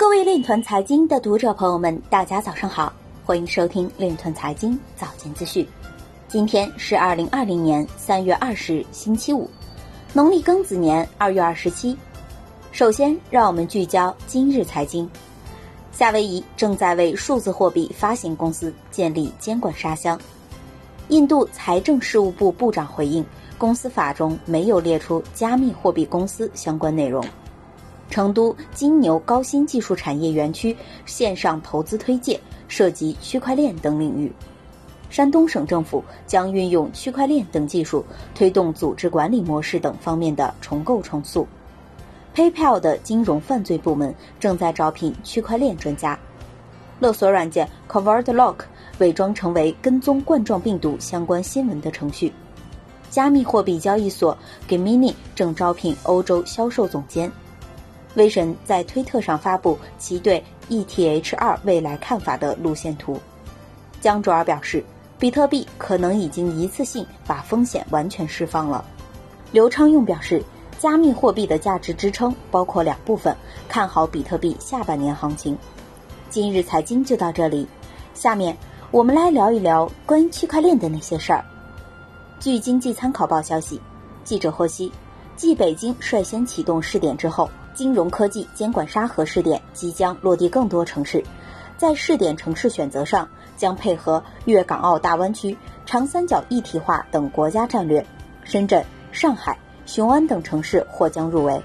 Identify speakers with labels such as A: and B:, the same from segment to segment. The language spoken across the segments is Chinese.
A: 各位链团财经的读者朋友们，大家早上好，欢迎收听链团财经早间资讯。今天是二零二零年三月二十日，星期五，农历庚子年二月二十七。首先，让我们聚焦今日财经。夏威夷正在为数字货币发行公司建立监管沙箱。印度财政事务部部长回应，公司法中没有列出加密货币公司相关内容。成都金牛高新技术产业园区线上投资推介涉及区块链等领域。山东省政府将运用区块链等技术推动组织管理模式等方面的重构重塑。PayPal 的金融犯罪部门正在招聘区块链专家。勒索软件 CovertLock 伪装成为跟踪冠状病毒相关新闻的程序。加密货币交易所 Gemini 正招聘欧洲销售总监。威神在推特上发布其对 ETH2 未来看法的路线图。江卓尔表示，比特币可能已经一次性把风险完全释放了。刘昌用表示，加密货币的价值支撑包括两部分，看好比特币下半年行情。今日财经就到这里，下面我们来聊一聊关于区块链的那些事儿。据经济参考报消息，记者获悉，继北京率先启动试点之后。金融科技监管沙盒试点即将落地更多城市，在试点城市选择上，将配合粤港澳大湾区、长三角一体化等国家战略，深圳、上海、雄安等城市或将入围。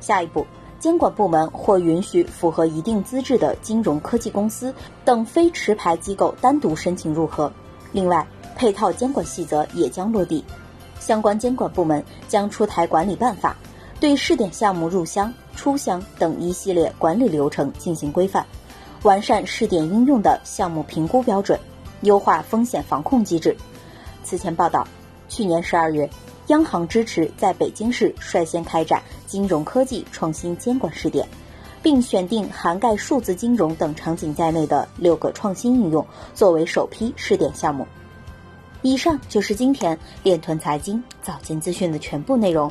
A: 下一步，监管部门或允许符合一定资质的金融科技公司等非持牌机构单独申请入盒。另外，配套监管细则也将落地，相关监管部门将出台管理办法。对试点项目入箱、出箱等一系列管理流程进行规范，完善试点应用的项目评估标准，优化风险防控机制。此前报道，去年十二月，央行支持在北京市率先开展金融科技创新监管试点，并选定涵盖数字金融等场景在内的六个创新应用作为首批试点项目。以上就是今天链团财经早间资讯的全部内容。